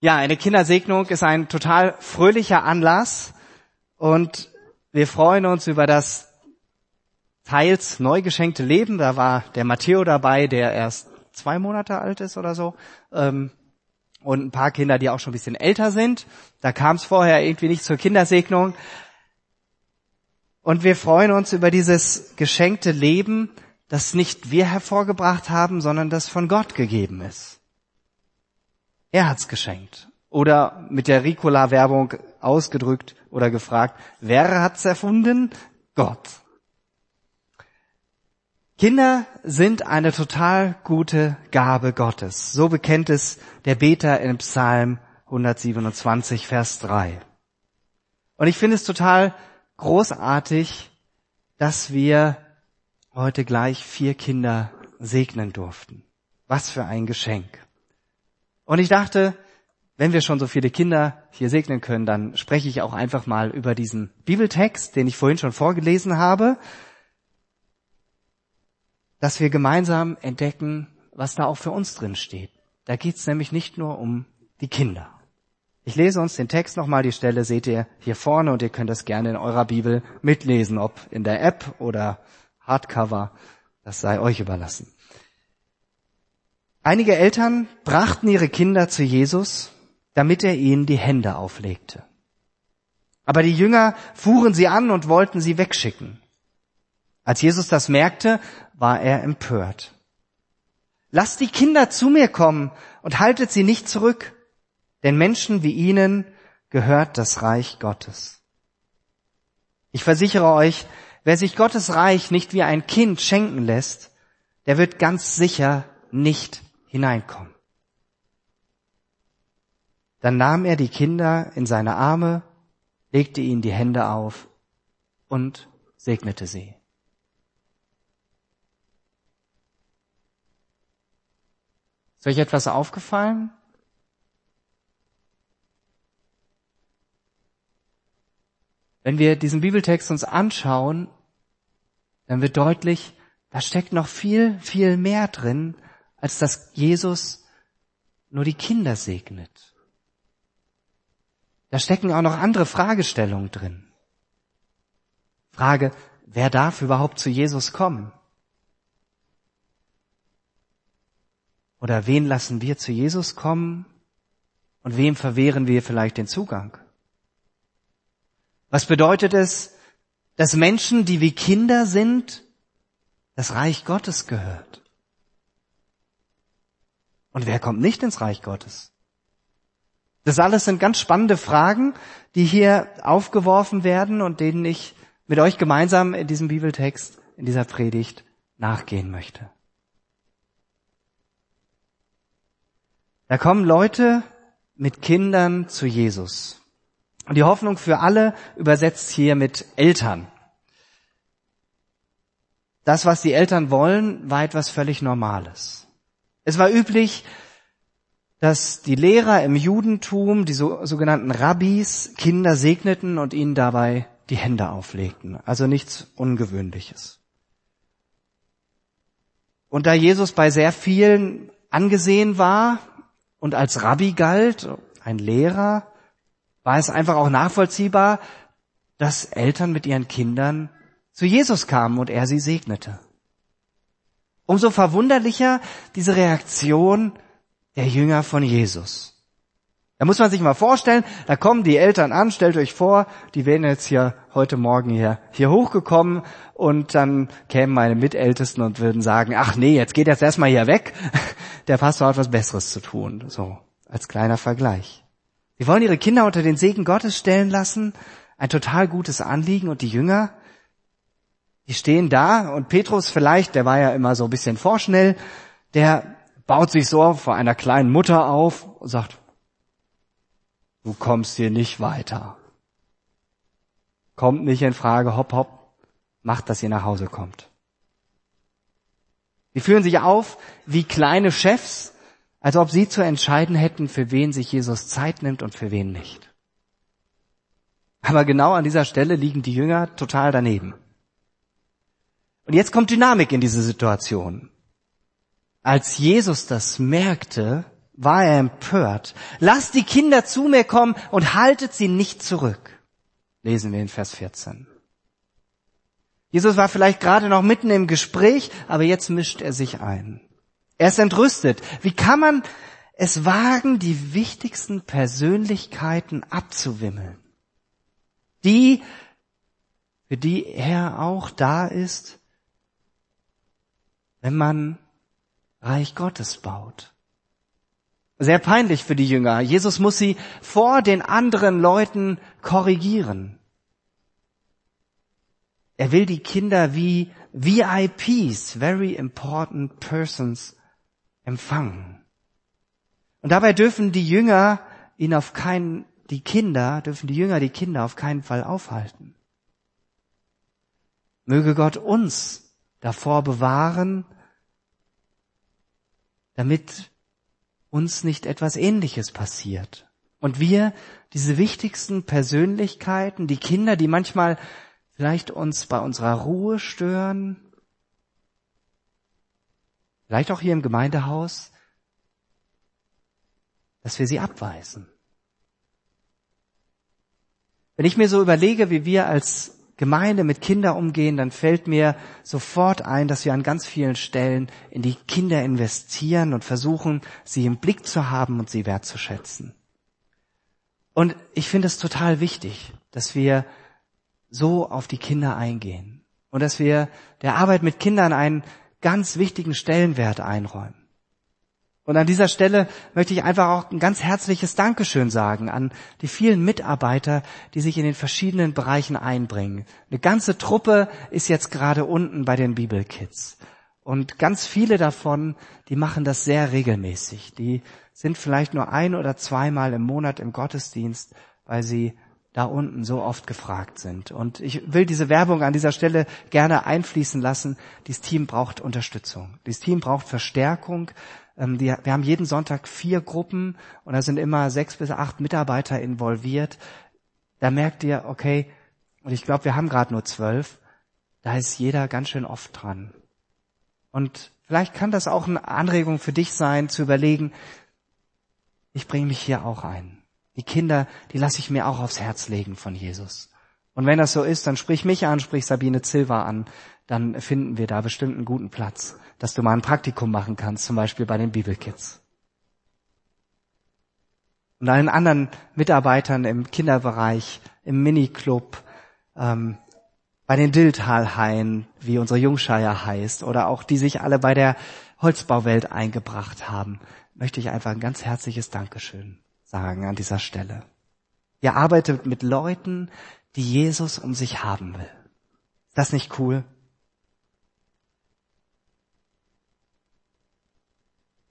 Ja, eine Kindersegnung ist ein total fröhlicher Anlass und wir freuen uns über das teils neu geschenkte Leben. Da war der Matteo dabei, der erst zwei Monate alt ist oder so. Ähm, und ein paar Kinder, die auch schon ein bisschen älter sind. Da kam es vorher irgendwie nicht zur Kindersegnung. Und wir freuen uns über dieses geschenkte Leben, das nicht wir hervorgebracht haben, sondern das von Gott gegeben ist. Er hat's geschenkt. Oder mit der Ricola-Werbung ausgedrückt oder gefragt, wer hat's erfunden? Gott. Kinder sind eine total gute Gabe Gottes. So bekennt es der Beter in Psalm 127, Vers 3. Und ich finde es total großartig, dass wir heute gleich vier Kinder segnen durften. Was für ein Geschenk. Und ich dachte, wenn wir schon so viele Kinder hier segnen können, dann spreche ich auch einfach mal über diesen Bibeltext, den ich vorhin schon vorgelesen habe, dass wir gemeinsam entdecken, was da auch für uns drin steht. Da geht es nämlich nicht nur um die Kinder. Ich lese uns den Text nochmal, die Stelle seht ihr hier vorne und ihr könnt das gerne in eurer Bibel mitlesen, ob in der App oder Hardcover, das sei euch überlassen. Einige Eltern brachten ihre Kinder zu Jesus, damit er ihnen die Hände auflegte. Aber die Jünger fuhren sie an und wollten sie wegschicken. Als Jesus das merkte, war er empört. Lasst die Kinder zu mir kommen und haltet sie nicht zurück, denn Menschen wie ihnen gehört das Reich Gottes. Ich versichere euch, wer sich Gottes Reich nicht wie ein Kind schenken lässt, der wird ganz sicher nicht hineinkommen. Dann nahm er die Kinder in seine Arme, legte ihnen die Hände auf und segnete sie. Ist euch etwas aufgefallen? Wenn wir diesen Bibeltext uns anschauen, dann wird deutlich, da steckt noch viel, viel mehr drin, als dass Jesus nur die Kinder segnet. Da stecken auch noch andere Fragestellungen drin. Frage, wer darf überhaupt zu Jesus kommen? Oder wen lassen wir zu Jesus kommen und wem verwehren wir vielleicht den Zugang? Was bedeutet es, dass Menschen, die wie Kinder sind, das Reich Gottes gehört? Und wer kommt nicht ins Reich Gottes? Das alles sind ganz spannende Fragen, die hier aufgeworfen werden und denen ich mit euch gemeinsam in diesem Bibeltext, in dieser Predigt nachgehen möchte. Da kommen Leute mit Kindern zu Jesus. Und die Hoffnung für alle übersetzt hier mit Eltern. Das, was die Eltern wollen, war etwas völlig Normales. Es war üblich, dass die Lehrer im Judentum, die so, sogenannten Rabbis, Kinder segneten und ihnen dabei die Hände auflegten. Also nichts Ungewöhnliches. Und da Jesus bei sehr vielen angesehen war und als Rabbi galt, ein Lehrer, war es einfach auch nachvollziehbar, dass Eltern mit ihren Kindern zu Jesus kamen und er sie segnete. Umso verwunderlicher diese Reaktion der Jünger von Jesus. Da muss man sich mal vorstellen, da kommen die Eltern an, stellt euch vor, die wären jetzt hier heute Morgen hier, hier hochgekommen und dann kämen meine Mitältesten und würden sagen, ach nee, jetzt geht jetzt erstmal hier weg, der Pastor hat was Besseres zu tun. So, als kleiner Vergleich. Sie wollen ihre Kinder unter den Segen Gottes stellen lassen, ein total gutes Anliegen und die Jünger, die stehen da und Petrus vielleicht, der war ja immer so ein bisschen vorschnell, der baut sich so vor einer kleinen Mutter auf und sagt, du kommst hier nicht weiter. Kommt nicht in Frage, hopp, hopp, macht, dass ihr nach Hause kommt. Die führen sich auf wie kleine Chefs, als ob sie zu entscheiden hätten, für wen sich Jesus Zeit nimmt und für wen nicht. Aber genau an dieser Stelle liegen die Jünger total daneben. Und jetzt kommt Dynamik in diese Situation. Als Jesus das merkte, war er empört. Lasst die Kinder zu mir kommen und haltet sie nicht zurück. Lesen wir in Vers 14. Jesus war vielleicht gerade noch mitten im Gespräch, aber jetzt mischt er sich ein. Er ist entrüstet. Wie kann man es wagen, die wichtigsten Persönlichkeiten abzuwimmeln? Die, für die er auch da ist, wenn man Reich Gottes baut. Sehr peinlich für die Jünger. Jesus muss sie vor den anderen Leuten korrigieren. Er will die Kinder wie VIPs, very important persons, empfangen. Und dabei dürfen die Jünger ihn auf keinen, die Kinder, dürfen die Jünger die Kinder auf keinen Fall aufhalten. Möge Gott uns davor bewahren, damit uns nicht etwas Ähnliches passiert. Und wir, diese wichtigsten Persönlichkeiten, die Kinder, die manchmal vielleicht uns bei unserer Ruhe stören, vielleicht auch hier im Gemeindehaus, dass wir sie abweisen. Wenn ich mir so überlege, wie wir als Gemeinde mit Kindern umgehen, dann fällt mir sofort ein, dass wir an ganz vielen Stellen in die Kinder investieren und versuchen, sie im Blick zu haben und sie wertzuschätzen. Und ich finde es total wichtig, dass wir so auf die Kinder eingehen und dass wir der Arbeit mit Kindern einen ganz wichtigen Stellenwert einräumen. Und an dieser Stelle möchte ich einfach auch ein ganz herzliches Dankeschön sagen an die vielen Mitarbeiter, die sich in den verschiedenen Bereichen einbringen. Eine ganze Truppe ist jetzt gerade unten bei den Bibelkids. Und ganz viele davon, die machen das sehr regelmäßig. Die sind vielleicht nur ein oder zweimal im Monat im Gottesdienst, weil sie da unten so oft gefragt sind. Und ich will diese Werbung an dieser Stelle gerne einfließen lassen. Dieses Team braucht Unterstützung. Dieses Team braucht Verstärkung. Ähm, wir haben jeden Sonntag vier Gruppen und da sind immer sechs bis acht Mitarbeiter involviert. Da merkt ihr, okay, und ich glaube, wir haben gerade nur zwölf, da ist jeder ganz schön oft dran. Und vielleicht kann das auch eine Anregung für dich sein, zu überlegen, ich bringe mich hier auch ein. Die Kinder, die lasse ich mir auch aufs Herz legen von Jesus. Und wenn das so ist, dann sprich mich an, sprich Sabine Silva an, dann finden wir da bestimmt einen guten Platz dass du mal ein Praktikum machen kannst, zum Beispiel bei den Bibelkids. Und allen anderen Mitarbeitern im Kinderbereich, im Miniclub, ähm, bei den Dildtalhaien, wie unsere Jungscheier heißt, oder auch die sich alle bei der Holzbauwelt eingebracht haben, möchte ich einfach ein ganz herzliches Dankeschön sagen an dieser Stelle. Ihr arbeitet mit Leuten, die Jesus um sich haben will. Ist das nicht cool?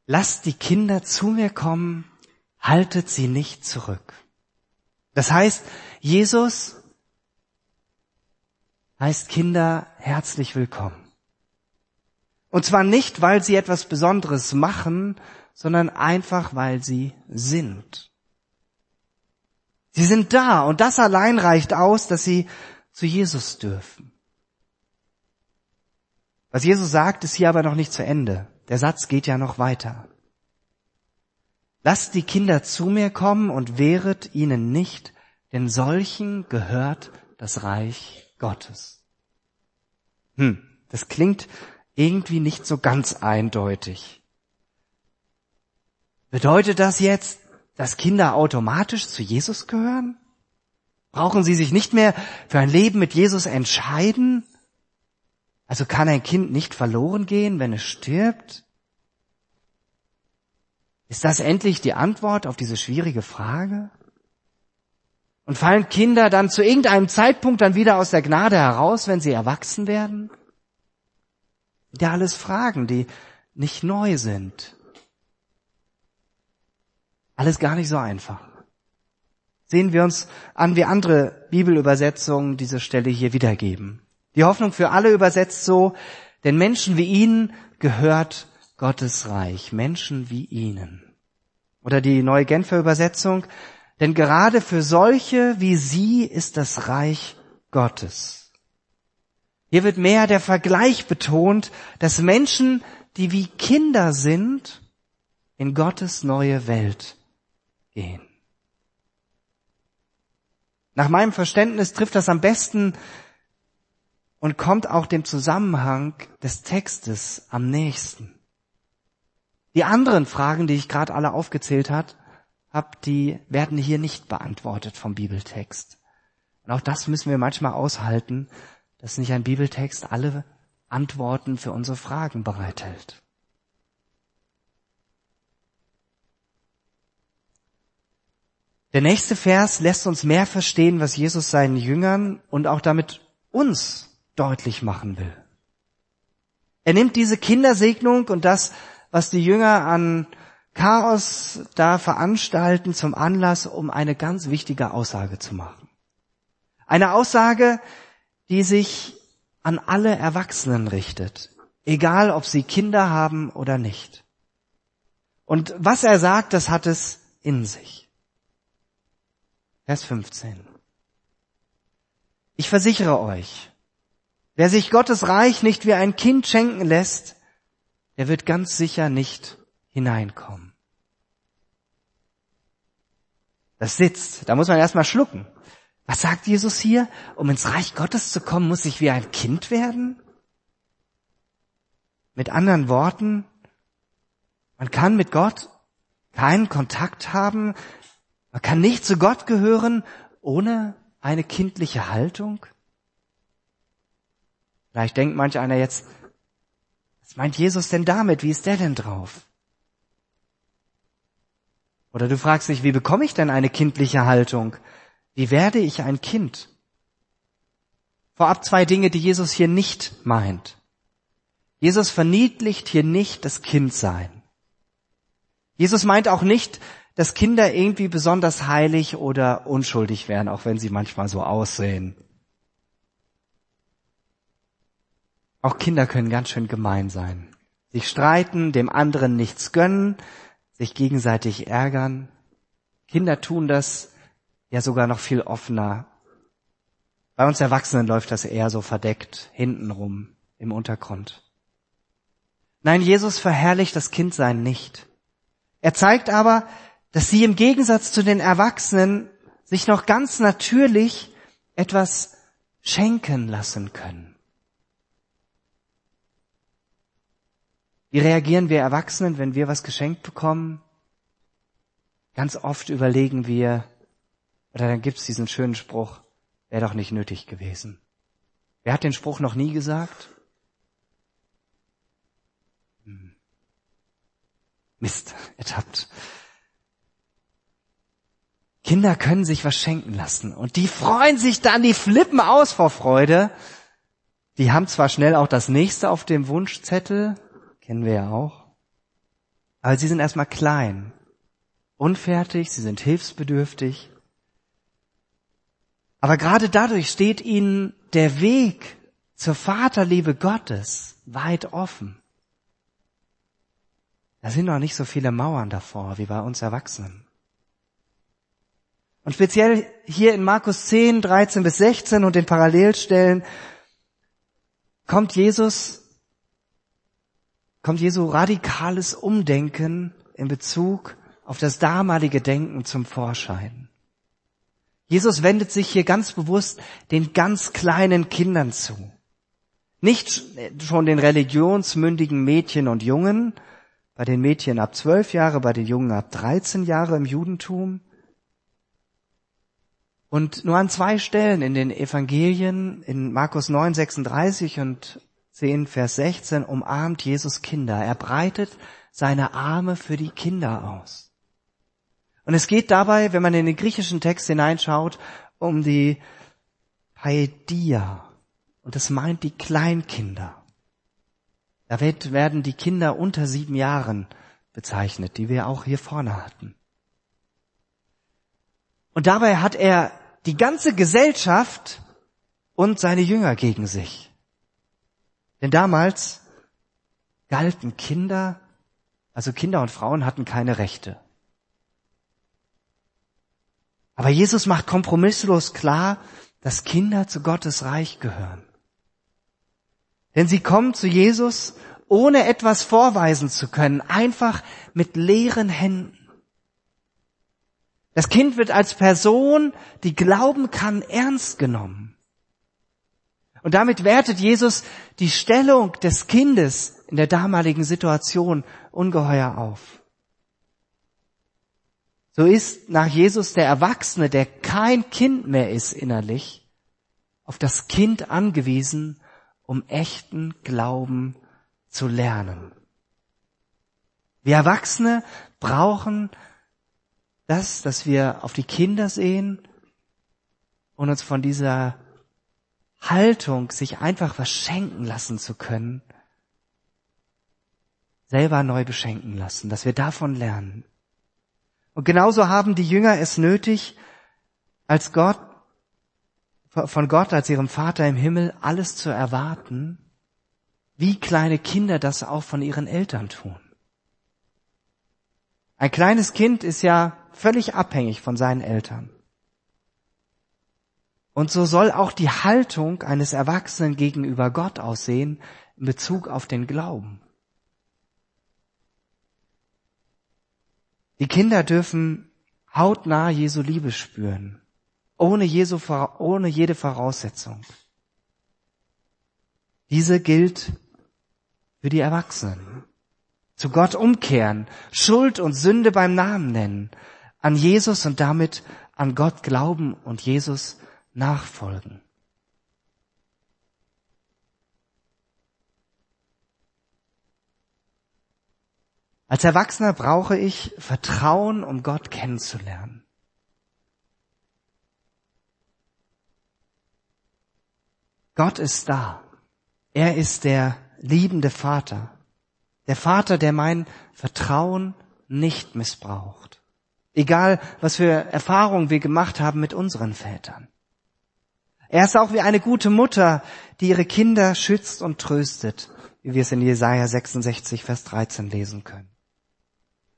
lasst die Kinder zu mir kommen, haltet sie nicht zurück. Das heißt, Jesus heißt Kinder herzlich willkommen. Und zwar nicht, weil sie etwas Besonderes machen, sondern einfach, weil sie sind. Sie sind da und das allein reicht aus, dass sie zu Jesus dürfen. Was Jesus sagt, ist hier aber noch nicht zu Ende. Der Satz geht ja noch weiter. Lasst die Kinder zu mir kommen und wehret ihnen nicht, denn solchen gehört das Reich Gottes. Hm, das klingt irgendwie nicht so ganz eindeutig. Bedeutet das jetzt, dass Kinder automatisch zu Jesus gehören? Brauchen sie sich nicht mehr für ein Leben mit Jesus entscheiden? Also kann ein Kind nicht verloren gehen, wenn es stirbt? Ist das endlich die Antwort auf diese schwierige Frage? Und fallen Kinder dann zu irgendeinem Zeitpunkt dann wieder aus der Gnade heraus, wenn sie erwachsen werden? Ja, alles Fragen, die nicht neu sind. Alles gar nicht so einfach. Sehen wir uns an, wie andere Bibelübersetzungen diese Stelle hier wiedergeben. Die Hoffnung für alle übersetzt so, denn Menschen wie ihnen gehört Gottes Reich. Menschen wie ihnen. Oder die neue Genfer Übersetzung, denn gerade für solche wie sie ist das Reich Gottes. Hier wird mehr der Vergleich betont, dass Menschen, die wie Kinder sind, in Gottes neue Welt gehen. Nach meinem Verständnis trifft das am besten und kommt auch dem Zusammenhang des Textes am nächsten. Die anderen Fragen, die ich gerade alle aufgezählt habe, die werden hier nicht beantwortet vom Bibeltext. Und auch das müssen wir manchmal aushalten, dass nicht ein Bibeltext alle Antworten für unsere Fragen bereithält. Der nächste Vers lässt uns mehr verstehen, was Jesus seinen Jüngern und auch damit uns deutlich machen will. Er nimmt diese Kindersegnung und das, was die Jünger an Chaos da veranstalten, zum Anlass, um eine ganz wichtige Aussage zu machen. Eine Aussage, die sich an alle Erwachsenen richtet, egal ob sie Kinder haben oder nicht. Und was er sagt, das hat es in sich. Vers 15. Ich versichere euch, wer sich Gottes Reich nicht wie ein Kind schenken lässt, der wird ganz sicher nicht hineinkommen. Das sitzt, da muss man erstmal schlucken. Was sagt Jesus hier? Um ins Reich Gottes zu kommen, muss ich wie ein Kind werden? Mit anderen Worten, man kann mit Gott keinen Kontakt haben, man kann nicht zu Gott gehören ohne eine kindliche Haltung. Vielleicht denkt manch einer jetzt, was meint Jesus denn damit? Wie ist der denn drauf? Oder du fragst dich, wie bekomme ich denn eine kindliche Haltung? Wie werde ich ein Kind? Vorab zwei Dinge, die Jesus hier nicht meint. Jesus verniedlicht hier nicht das Kindsein. Jesus meint auch nicht, dass Kinder irgendwie besonders heilig oder unschuldig wären, auch wenn sie manchmal so aussehen. Auch Kinder können ganz schön gemein sein. Sich streiten, dem anderen nichts gönnen, sich gegenseitig ärgern. Kinder tun das ja sogar noch viel offener. Bei uns Erwachsenen läuft das eher so verdeckt, hintenrum, im Untergrund. Nein, Jesus verherrlicht das Kindsein nicht. Er zeigt aber, dass sie im Gegensatz zu den Erwachsenen sich noch ganz natürlich etwas schenken lassen können. Wie reagieren wir Erwachsenen, wenn wir was geschenkt bekommen? Ganz oft überlegen wir, oder dann gibt's diesen schönen Spruch, wäre doch nicht nötig gewesen. Wer hat den Spruch noch nie gesagt? Hm. Mist, ertappt. Kinder können sich was schenken lassen und die freuen sich dann, die flippen aus vor Freude. Die haben zwar schnell auch das nächste auf dem Wunschzettel, kennen wir ja auch, aber sie sind erstmal klein, unfertig, sie sind hilfsbedürftig aber gerade dadurch steht ihnen der Weg zur Vaterliebe Gottes weit offen. Da sind noch nicht so viele Mauern davor wie bei uns Erwachsenen. Und speziell hier in Markus 10, 13 bis 16 und den Parallelstellen kommt Jesus, kommt Jesu radikales Umdenken in Bezug auf das damalige Denken zum Vorschein. Jesus wendet sich hier ganz bewusst den ganz kleinen Kindern zu. Nicht schon den religionsmündigen Mädchen und Jungen, bei den Mädchen ab zwölf Jahre, bei den Jungen ab 13 Jahre im Judentum. Und nur an zwei Stellen in den Evangelien, in Markus 9, 36 und 10, Vers 16, umarmt Jesus Kinder. Er breitet seine Arme für die Kinder aus. Und es geht dabei, wenn man in den griechischen Text hineinschaut, um die Paidia. Und das meint die Kleinkinder. Da werden die Kinder unter sieben Jahren bezeichnet, die wir auch hier vorne hatten. Und dabei hat er die ganze Gesellschaft und seine Jünger gegen sich. Denn damals galten Kinder, also Kinder und Frauen hatten keine Rechte. Aber Jesus macht kompromisslos klar, dass Kinder zu Gottes Reich gehören. Denn sie kommen zu Jesus ohne etwas vorweisen zu können, einfach mit leeren Händen. Das Kind wird als Person, die glauben kann, ernst genommen. Und damit wertet Jesus die Stellung des Kindes in der damaligen Situation ungeheuer auf. So ist nach Jesus der Erwachsene, der kein Kind mehr ist innerlich, auf das Kind angewiesen, um echten Glauben zu lernen. Wir Erwachsene brauchen das, dass wir auf die Kinder sehen und uns von dieser Haltung, sich einfach was schenken lassen zu können, selber neu beschenken lassen, dass wir davon lernen. Und genauso haben die Jünger es nötig, als Gott, von Gott als ihrem Vater im Himmel alles zu erwarten, wie kleine Kinder das auch von ihren Eltern tun. Ein kleines Kind ist ja völlig abhängig von seinen Eltern. Und so soll auch die Haltung eines Erwachsenen gegenüber Gott aussehen in Bezug auf den Glauben. Die Kinder dürfen hautnah Jesu Liebe spüren, ohne, Jesu, ohne jede Voraussetzung. Diese gilt für die Erwachsenen. Zu Gott umkehren, Schuld und Sünde beim Namen nennen, an Jesus und damit an Gott glauben und Jesus nachfolgen. Als Erwachsener brauche ich Vertrauen, um Gott kennenzulernen. Gott ist da. Er ist der liebende Vater. Der Vater, der mein Vertrauen nicht missbraucht. Egal, was für Erfahrungen wir gemacht haben mit unseren Vätern. Er ist auch wie eine gute Mutter, die ihre Kinder schützt und tröstet, wie wir es in Jesaja 66, Vers 13 lesen können.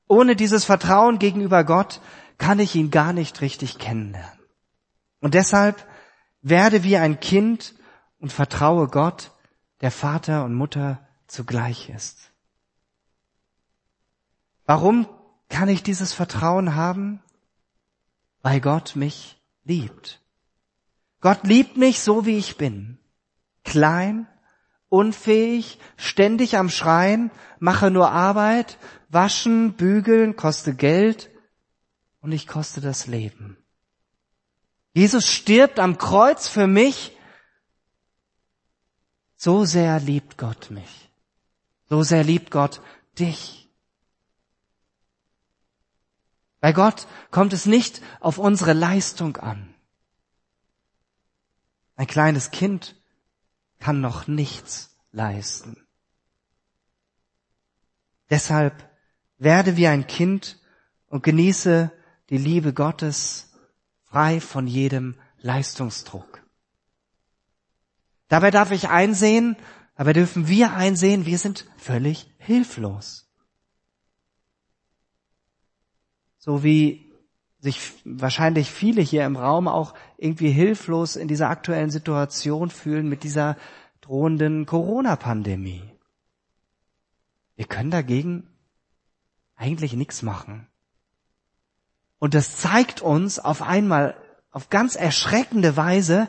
Ohne dieses Vertrauen gegenüber Gott kann ich ihn gar nicht richtig kennenlernen. Und deshalb werde wie ein Kind und vertraue Gott, der Vater und Mutter zugleich ist. Warum kann ich dieses Vertrauen haben? Weil Gott mich liebt. Gott liebt mich so, wie ich bin. Klein, unfähig, ständig am Schreien, mache nur Arbeit, waschen, bügeln, koste Geld und ich koste das Leben. Jesus stirbt am Kreuz für mich. So sehr liebt Gott mich. So sehr liebt Gott dich. Bei Gott kommt es nicht auf unsere Leistung an. Ein kleines Kind kann noch nichts leisten. Deshalb werde wie ein Kind und genieße die Liebe Gottes frei von jedem Leistungsdruck. Dabei darf ich einsehen, aber dürfen wir einsehen, wir sind völlig hilflos. So wie sich wahrscheinlich viele hier im Raum auch irgendwie hilflos in dieser aktuellen Situation fühlen mit dieser drohenden Corona-Pandemie. Wir können dagegen eigentlich nichts machen. Und das zeigt uns auf einmal auf ganz erschreckende Weise,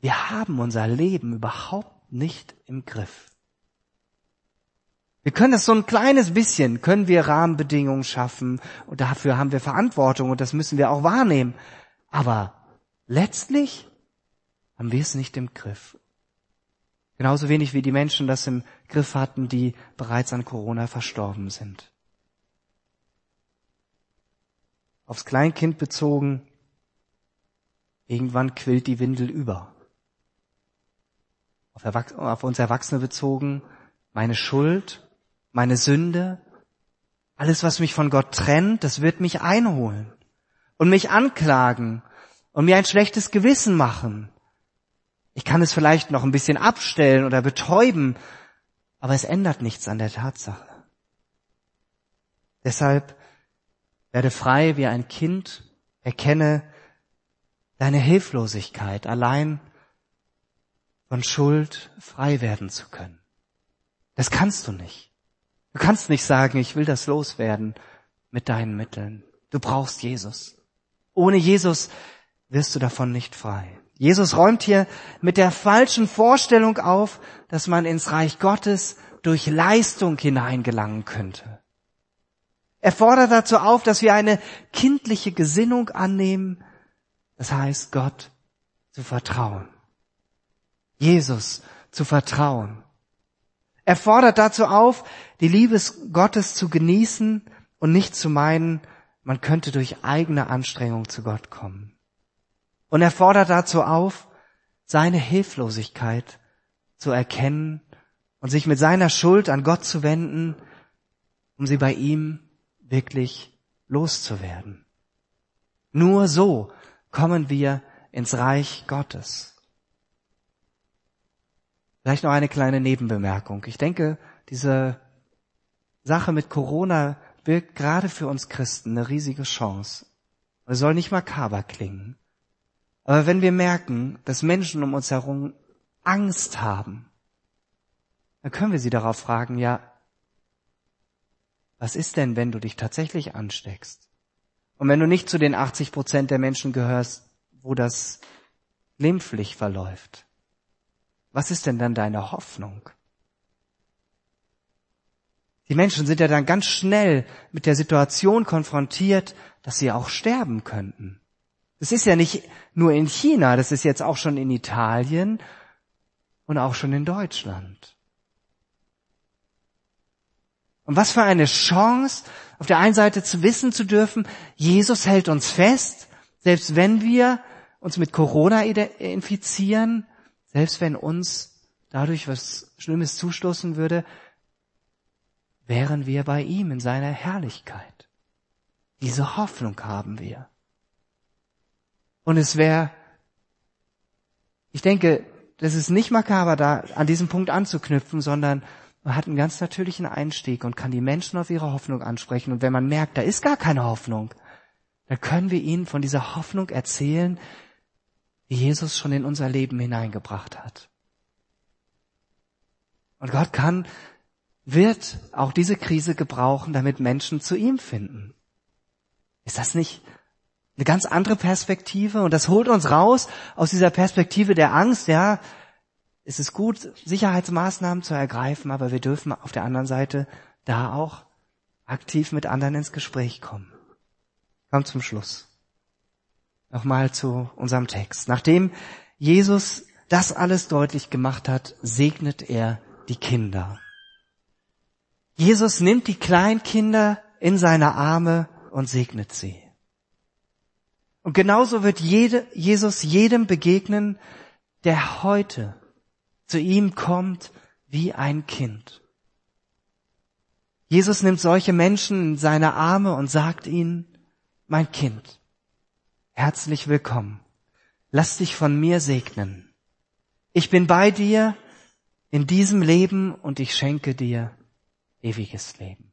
wir haben unser Leben überhaupt nicht im Griff. Wir können es so ein kleines bisschen, können wir Rahmenbedingungen schaffen und dafür haben wir Verantwortung und das müssen wir auch wahrnehmen. Aber letztlich haben wir es nicht im Griff. Genauso wenig wie die Menschen das im Griff hatten, die bereits an Corona verstorben sind. Aufs Kleinkind bezogen, irgendwann quillt die Windel über. Auf, auf uns Erwachsene bezogen, meine Schuld meine Sünde, alles, was mich von Gott trennt, das wird mich einholen und mich anklagen und mir ein schlechtes Gewissen machen. Ich kann es vielleicht noch ein bisschen abstellen oder betäuben, aber es ändert nichts an der Tatsache. Deshalb werde frei wie ein Kind, erkenne deine Hilflosigkeit, allein von Schuld frei werden zu können. Das kannst du nicht. Du kannst nicht sagen, ich will das loswerden mit deinen Mitteln. Du brauchst Jesus. Ohne Jesus wirst du davon nicht frei. Jesus räumt hier mit der falschen Vorstellung auf, dass man ins Reich Gottes durch Leistung hineingelangen könnte. Er fordert dazu auf, dass wir eine kindliche Gesinnung annehmen, das heißt Gott zu vertrauen. Jesus zu vertrauen. Er fordert dazu auf, die Liebe Gottes zu genießen und nicht zu meinen, man könnte durch eigene Anstrengung zu Gott kommen. Und er fordert dazu auf, seine Hilflosigkeit zu erkennen und sich mit seiner Schuld an Gott zu wenden, um sie bei ihm wirklich loszuwerden. Nur so kommen wir ins Reich Gottes. Vielleicht noch eine kleine Nebenbemerkung. Ich denke, diese Sache mit Corona birgt gerade für uns Christen eine riesige Chance. Es soll nicht makaber klingen. Aber wenn wir merken, dass Menschen um uns herum Angst haben, dann können wir sie darauf fragen, ja, was ist denn, wenn du dich tatsächlich ansteckst? Und wenn du nicht zu den 80 Prozent der Menschen gehörst, wo das glimpflich verläuft, was ist denn dann deine Hoffnung? Die Menschen sind ja dann ganz schnell mit der Situation konfrontiert, dass sie auch sterben könnten. Das ist ja nicht nur in China, das ist jetzt auch schon in Italien und auch schon in Deutschland. Und was für eine Chance, auf der einen Seite zu wissen zu dürfen, Jesus hält uns fest, selbst wenn wir uns mit Corona infizieren, selbst wenn uns dadurch was Schlimmes zustoßen würde, wären wir bei ihm in seiner Herrlichkeit. Diese Hoffnung haben wir. Und es wäre, ich denke, das ist nicht makaber, da an diesem Punkt anzuknüpfen, sondern man hat einen ganz natürlichen Einstieg und kann die Menschen auf ihre Hoffnung ansprechen. Und wenn man merkt, da ist gar keine Hoffnung, dann können wir ihnen von dieser Hoffnung erzählen, die Jesus schon in unser Leben hineingebracht hat. Und Gott kann, wird auch diese Krise gebrauchen, damit Menschen zu ihm finden. Ist das nicht eine ganz andere Perspektive und das holt uns raus aus dieser Perspektive der Angst, ja. Es ist gut, Sicherheitsmaßnahmen zu ergreifen, aber wir dürfen auf der anderen Seite da auch aktiv mit anderen ins Gespräch kommen. Kommt zum Schluss. Nochmal zu unserem Text. Nachdem Jesus das alles deutlich gemacht hat, segnet er die Kinder. Jesus nimmt die Kleinkinder in seine Arme und segnet sie. Und genauso wird jede, Jesus jedem begegnen, der heute zu ihm kommt wie ein Kind. Jesus nimmt solche Menschen in seine Arme und sagt ihnen, mein Kind, herzlich willkommen. Lass dich von mir segnen. Ich bin bei dir in diesem Leben und ich schenke dir ewiges Leben.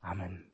Amen.